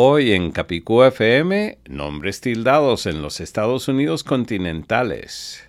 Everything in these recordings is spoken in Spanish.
Hoy en Capicú FM, nombres tildados en los Estados Unidos continentales.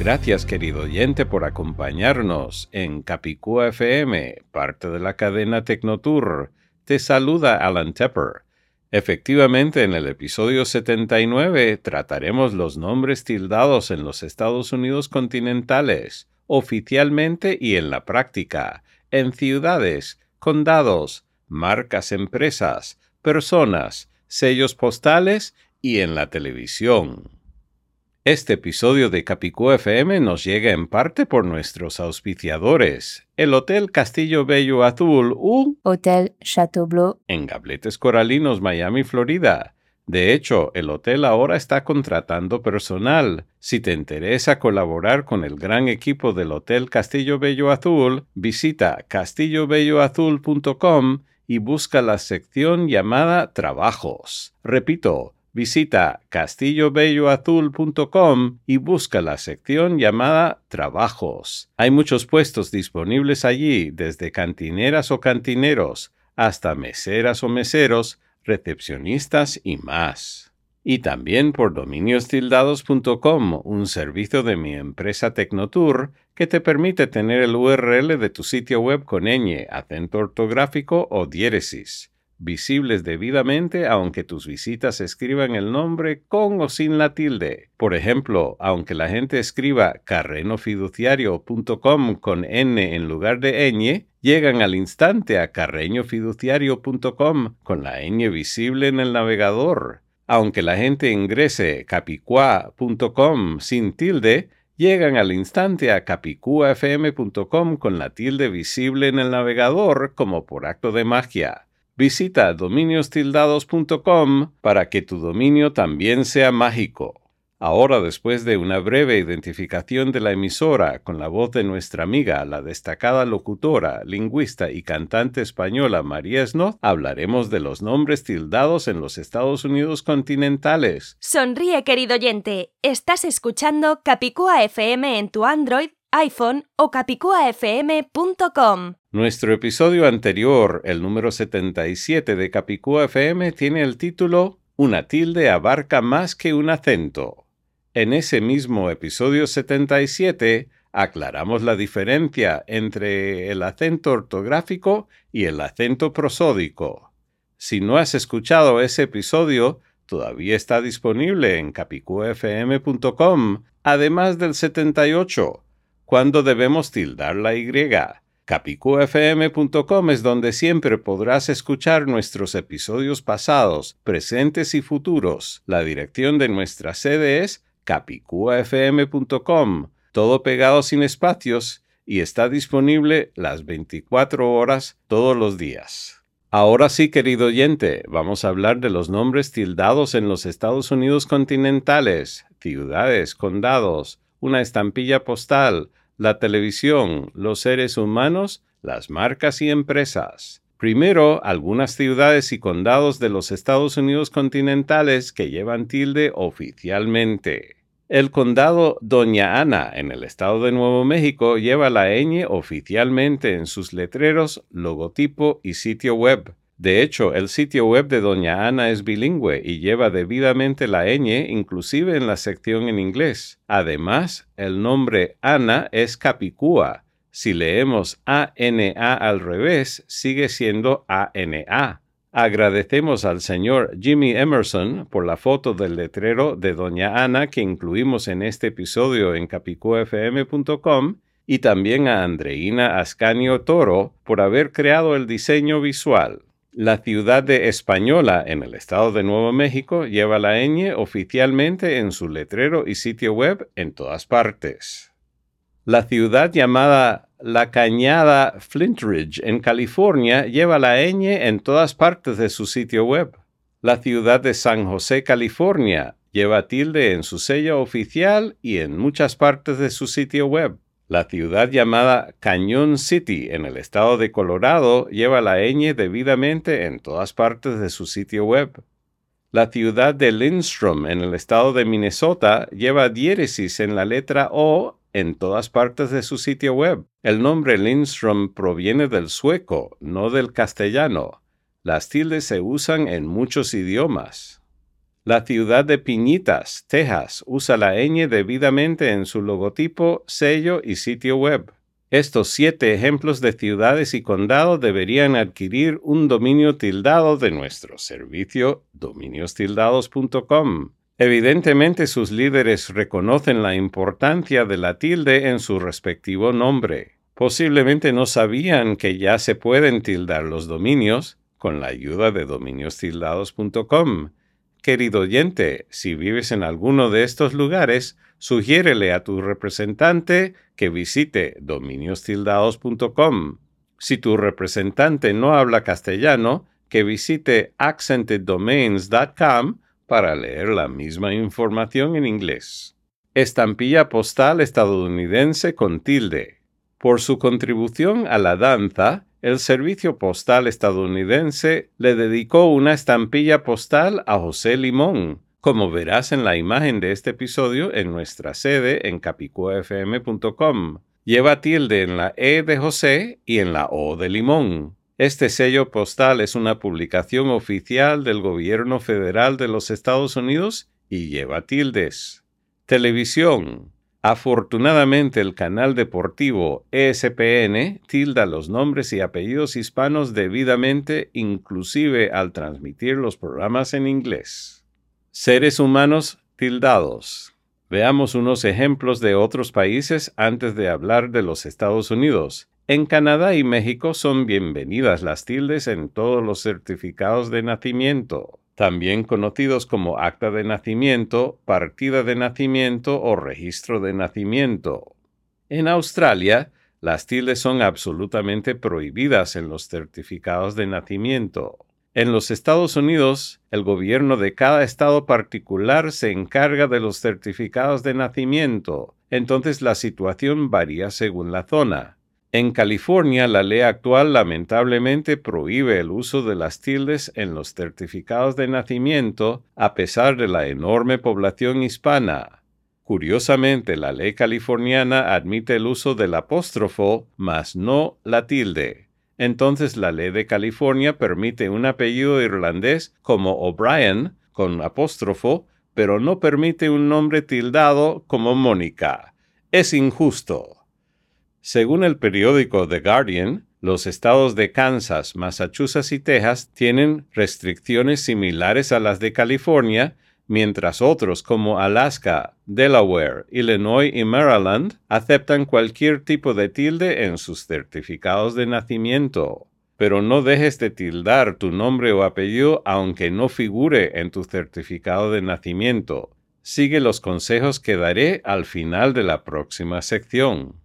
Gracias querido oyente por acompañarnos en Capicúa FM, parte de la cadena Tecnotour. Te saluda Alan Tepper. Efectivamente, en el episodio 79 trataremos los nombres tildados en los Estados Unidos continentales, oficialmente y en la práctica, en ciudades, condados, marcas empresas, personas, sellos postales y en la televisión. Este episodio de Capicú FM nos llega en parte por nuestros auspiciadores, el Hotel Castillo Bello Azul, U, Hôtel Chateaubleu, en Gabletes Coralinos, Miami, Florida. De hecho, el hotel ahora está contratando personal. Si te interesa colaborar con el gran equipo del Hotel Castillo Bello Azul, visita castillobelloazul.com y busca la sección llamada Trabajos. Repito, visita castillobelloazul.com y busca la sección llamada Trabajos. Hay muchos puestos disponibles allí, desde cantineras o cantineros hasta meseras o meseros, recepcionistas y más. Y también por dominiostildados.com, un servicio de mi empresa Tecnotour que te permite tener el URL de tu sitio web con ñ, acento ortográfico o diéresis, visibles debidamente aunque tus visitas escriban el nombre con o sin la tilde. Por ejemplo, aunque la gente escriba carrenofiduciario.com con n en lugar de ñ, llegan al instante a carreñofiduciario.com con la ñ visible en el navegador. Aunque la gente ingrese capicua.com sin tilde, llegan al instante a capicuafm.com con la tilde visible en el navegador como por acto de magia. Visita dominiostildados.com para que tu dominio también sea mágico. Ahora, después de una breve identificación de la emisora con la voz de nuestra amiga, la destacada locutora, lingüista y cantante española María Snoz, hablaremos de los nombres tildados en los Estados Unidos continentales. Sonríe, querido oyente. Estás escuchando Capicúa FM en tu Android, iPhone o capicuafm.com. Nuestro episodio anterior, el número 77 de Capicúa FM, tiene el título Una tilde abarca más que un acento. En ese mismo episodio 77 aclaramos la diferencia entre el acento ortográfico y el acento prosódico. Si no has escuchado ese episodio, todavía está disponible en capicuafm.com, además del 78, cuando debemos tildar la Y. Capicufm.com es donde siempre podrás escuchar nuestros episodios pasados, presentes y futuros. La dirección de nuestra sede es capicuafm.com, todo pegado sin espacios y está disponible las 24 horas todos los días. Ahora sí, querido oyente, vamos a hablar de los nombres tildados en los Estados Unidos continentales, ciudades, condados, una estampilla postal, la televisión, los seres humanos, las marcas y empresas. Primero, algunas ciudades y condados de los Estados Unidos continentales que llevan tilde oficialmente. El condado Doña Ana en el estado de Nuevo México lleva la ñ oficialmente en sus letreros, logotipo y sitio web. De hecho, el sitio web de Doña Ana es bilingüe y lleva debidamente la ñ inclusive en la sección en inglés. Además, el nombre Ana es Capicúa. Si leemos ANA al revés, sigue siendo ANA. Agradecemos al señor Jimmy Emerson por la foto del letrero de Doña Ana que incluimos en este episodio en capicuafm.com y también a Andreina Ascanio Toro por haber creado el diseño visual. La ciudad de Española en el estado de Nuevo México lleva la ñ oficialmente en su letrero y sitio web en todas partes. La ciudad llamada La Cañada Flintridge en California lleva la ñ en todas partes de su sitio web. La ciudad de San José, California lleva tilde en su sello oficial y en muchas partes de su sitio web. La ciudad llamada Cañón City en el estado de Colorado lleva la ñ debidamente en todas partes de su sitio web. La ciudad de Lindstrom en el estado de Minnesota lleva diéresis en la letra O en todas partes de su sitio web. El nombre Lindstrom proviene del sueco, no del castellano. Las tildes se usan en muchos idiomas. La ciudad de Piñitas, Texas, usa la ñ debidamente en su logotipo, sello y sitio web. Estos siete ejemplos de ciudades y condados deberían adquirir un dominio tildado de nuestro servicio dominiostildados.com. Evidentemente sus líderes reconocen la importancia de la tilde en su respectivo nombre. Posiblemente no sabían que ya se pueden tildar los dominios con la ayuda de dominiostildados.com Querido oyente, si vives en alguno de estos lugares, sugiérele a tu representante que visite dominiostildados.com. Si tu representante no habla castellano, que visite accenteddomains.com para leer la misma información en inglés. Estampilla postal estadounidense con tilde. Por su contribución a la danza, el Servicio Postal estadounidense le dedicó una estampilla postal a José Limón, como verás en la imagen de este episodio en nuestra sede en capicuafm.com. Lleva tilde en la E de José y en la O de Limón. Este sello postal es una publicación oficial del gobierno federal de los Estados Unidos y lleva tildes. Televisión. Afortunadamente el canal deportivo ESPN tilda los nombres y apellidos hispanos debidamente inclusive al transmitir los programas en inglés. Seres humanos tildados. Veamos unos ejemplos de otros países antes de hablar de los Estados Unidos. En Canadá y México son bienvenidas las tildes en todos los certificados de nacimiento también conocidos como acta de nacimiento, partida de nacimiento o registro de nacimiento. En Australia, las tildes son absolutamente prohibidas en los certificados de nacimiento. En los Estados Unidos, el gobierno de cada estado particular se encarga de los certificados de nacimiento, entonces la situación varía según la zona. En California, la ley actual lamentablemente prohíbe el uso de las tildes en los certificados de nacimiento a pesar de la enorme población hispana. Curiosamente, la ley californiana admite el uso del apóstrofo, mas no la tilde. Entonces la ley de California permite un apellido irlandés como O'Brien con apóstrofo, pero no permite un nombre tildado como Mónica. Es injusto. Según el periódico The Guardian, los estados de Kansas, Massachusetts y Texas tienen restricciones similares a las de California, mientras otros como Alaska, Delaware, Illinois y Maryland aceptan cualquier tipo de tilde en sus certificados de nacimiento. Pero no dejes de tildar tu nombre o apellido aunque no figure en tu certificado de nacimiento. Sigue los consejos que daré al final de la próxima sección.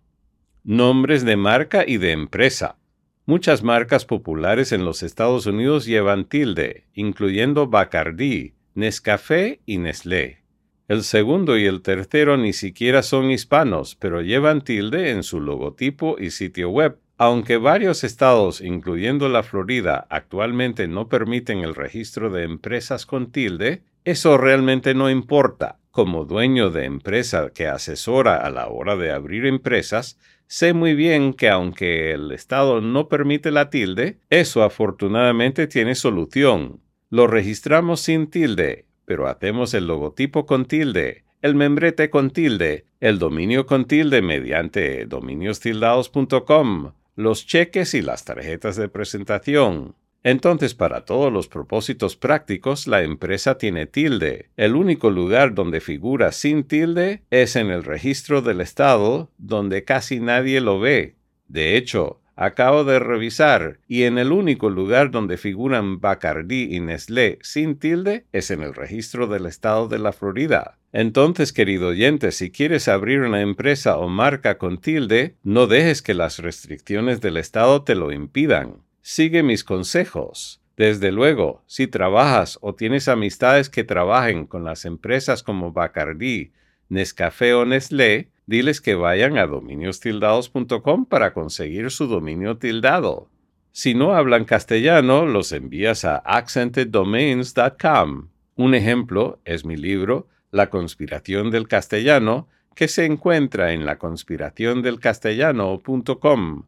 Nombres de marca y de empresa. Muchas marcas populares en los Estados Unidos llevan tilde, incluyendo Bacardi, Nescafé y Nestlé. El segundo y el tercero ni siquiera son hispanos, pero llevan tilde en su logotipo y sitio web. Aunque varios estados, incluyendo la Florida, actualmente no permiten el registro de empresas con tilde, eso realmente no importa. Como dueño de empresa que asesora a la hora de abrir empresas, Sé muy bien que aunque el Estado no permite la tilde, eso afortunadamente tiene solución. Lo registramos sin tilde, pero hacemos el logotipo con tilde, el membrete con tilde, el dominio con tilde mediante dominiostildados.com, los cheques y las tarjetas de presentación. Entonces, para todos los propósitos prácticos, la empresa tiene tilde. El único lugar donde figura sin tilde es en el registro del Estado, donde casi nadie lo ve. De hecho, acabo de revisar y en el único lugar donde figuran Bacardi y Nestlé sin tilde es en el registro del Estado de la Florida. Entonces, querido oyente, si quieres abrir una empresa o marca con tilde, no dejes que las restricciones del Estado te lo impidan. Sigue mis consejos. Desde luego, si trabajas o tienes amistades que trabajen con las empresas como Bacardi, Nescafé o Nestlé, diles que vayan a dominiostildados.com para conseguir su dominio tildado. Si no hablan castellano, los envías a accenteddomains.com. Un ejemplo es mi libro La conspiración del castellano, que se encuentra en laconspiraciondelcastellano.com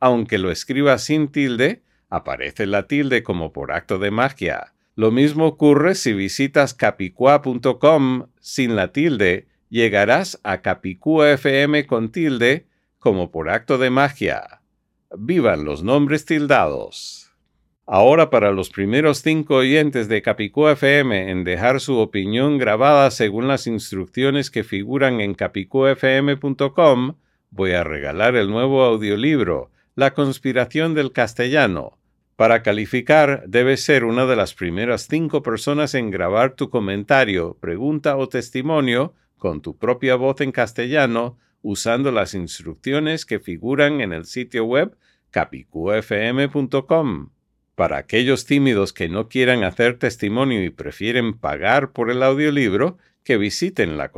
aunque lo escriba sin tilde, aparece la tilde como por acto de magia. Lo mismo ocurre si visitas capicua.com sin la tilde, llegarás a Capicua FM con tilde como por acto de magia. ¡Vivan los nombres tildados! Ahora para los primeros cinco oyentes de Capicua FM en dejar su opinión grabada según las instrucciones que figuran en capicuafm.com, voy a regalar el nuevo audiolibro la conspiración del castellano. Para calificar, debes ser una de las primeras cinco personas en grabar tu comentario, pregunta o testimonio con tu propia voz en castellano usando las instrucciones que figuran en el sitio web capicufm.com. Para aquellos tímidos que no quieran hacer testimonio y prefieren pagar por el audiolibro, que visiten la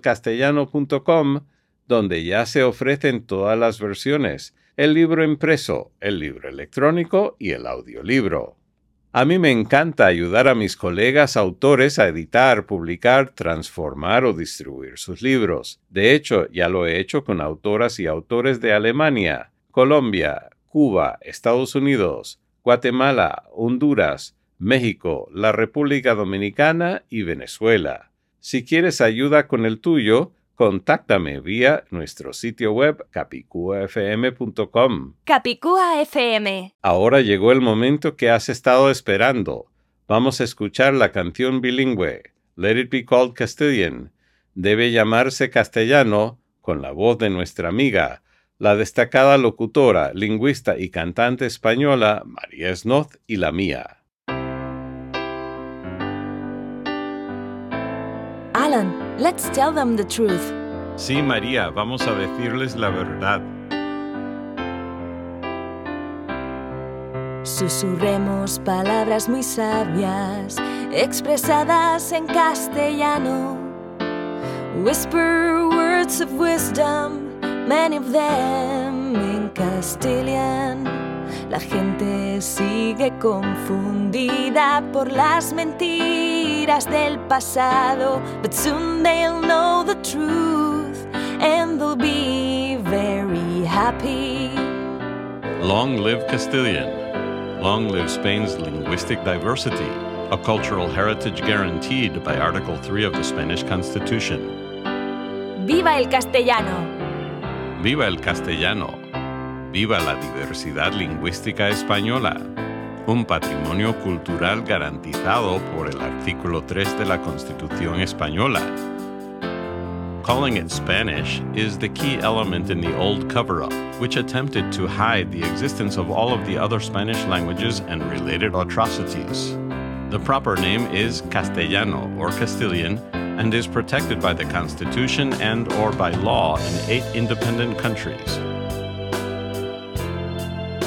castellano.com, donde ya se ofrecen todas las versiones, el libro impreso, el libro electrónico y el audiolibro. A mí me encanta ayudar a mis colegas autores a editar, publicar, transformar o distribuir sus libros. De hecho, ya lo he hecho con autoras y autores de Alemania, Colombia, Cuba, Estados Unidos, Guatemala, Honduras, México, la República Dominicana y Venezuela. Si quieres ayuda con el tuyo, contáctame vía nuestro sitio web capicuafm.com. Capicúa FM. Ahora llegó el momento que has estado esperando. Vamos a escuchar la canción bilingüe, Let It Be Called Castilian. Debe llamarse castellano con la voz de nuestra amiga, la destacada locutora, lingüista y cantante española María Snoth y la mía. Let's tell them the truth. Sí, María, vamos a decirles la verdad. Susurremos palabras muy sabias, expresadas en castellano. Whisper words of wisdom, many of them in Castilian. La gente sigue confundida por las mentiras del pasado, but soon they'll know the truth and they'll be very happy. Long live Castilian. Long live Spain's linguistic diversity, a cultural heritage guaranteed by Article 3 of the Spanish Constitution. ¡Viva el castellano! ¡Viva el castellano! Viva la diversidad lingüística española, un patrimonio cultural garantizado por el artículo 3 de la Constitución española. Calling it Spanish is the key element in the old cover up, which attempted to hide the existence of all of the other Spanish languages and related atrocities. The proper name is Castellano or Castilian and is protected by the Constitution and or by law in eight independent countries.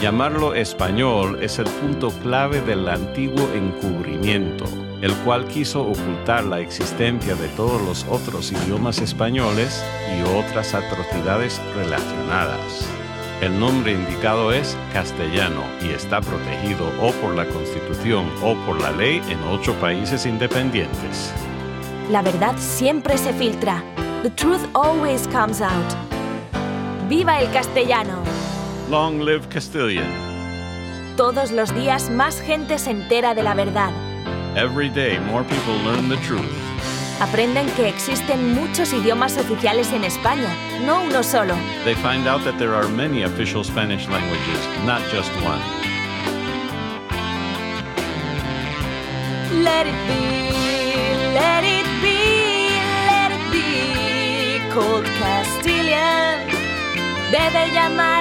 Llamarlo español es el punto clave del antiguo encubrimiento, el cual quiso ocultar la existencia de todos los otros idiomas españoles y otras atrocidades relacionadas. El nombre indicado es castellano y está protegido o por la Constitución o por la ley en ocho países independientes. La verdad siempre se filtra. The truth always comes out. ¡Viva el castellano! Long live Castilian. Todos los días más gente se entera de la verdad. Every day more people learn the truth. Aprenden que existen muchos idiomas oficiales en España, no uno solo. They find out that there are many official Spanish languages, not just one. Let it be, let it be, let it be. Cold Castilian. Debe castellano.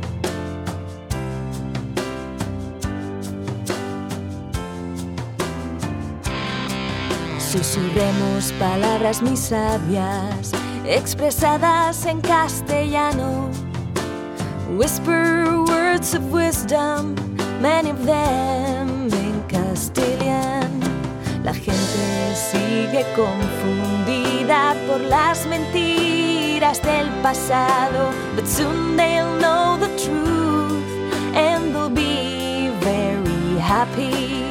Susurremos palabras muy sabias, expresadas en castellano. Whisper words of wisdom, many of them in Castilian. La gente sigue confundida por las mentiras del pasado, but soon they'll know the truth and they'll be very happy.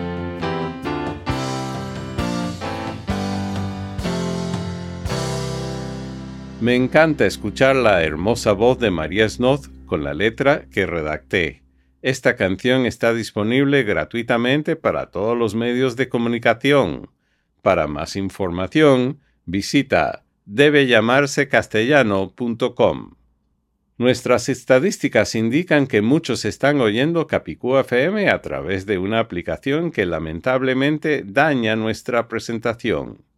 Me encanta escuchar la hermosa voz de María Snoth con la letra que redacté. Esta canción está disponible gratuitamente para todos los medios de comunicación. Para más información, visita debellamarsecastellano.com. Nuestras estadísticas indican que muchos están oyendo Capicú FM a través de una aplicación que lamentablemente daña nuestra presentación.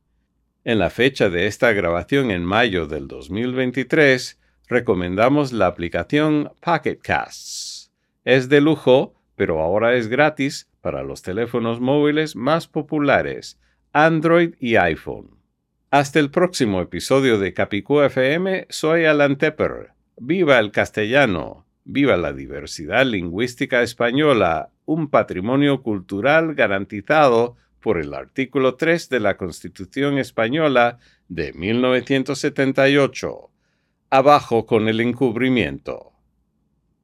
En la fecha de esta grabación en mayo del 2023, recomendamos la aplicación Pocket Casts. Es de lujo, pero ahora es gratis para los teléfonos móviles más populares, Android y iPhone. Hasta el próximo episodio de Capicú FM, soy Alan Tepper. Viva el castellano, viva la diversidad lingüística española, un patrimonio cultural garantizado por el artículo 3 de la Constitución Española de 1978. Abajo con el encubrimiento.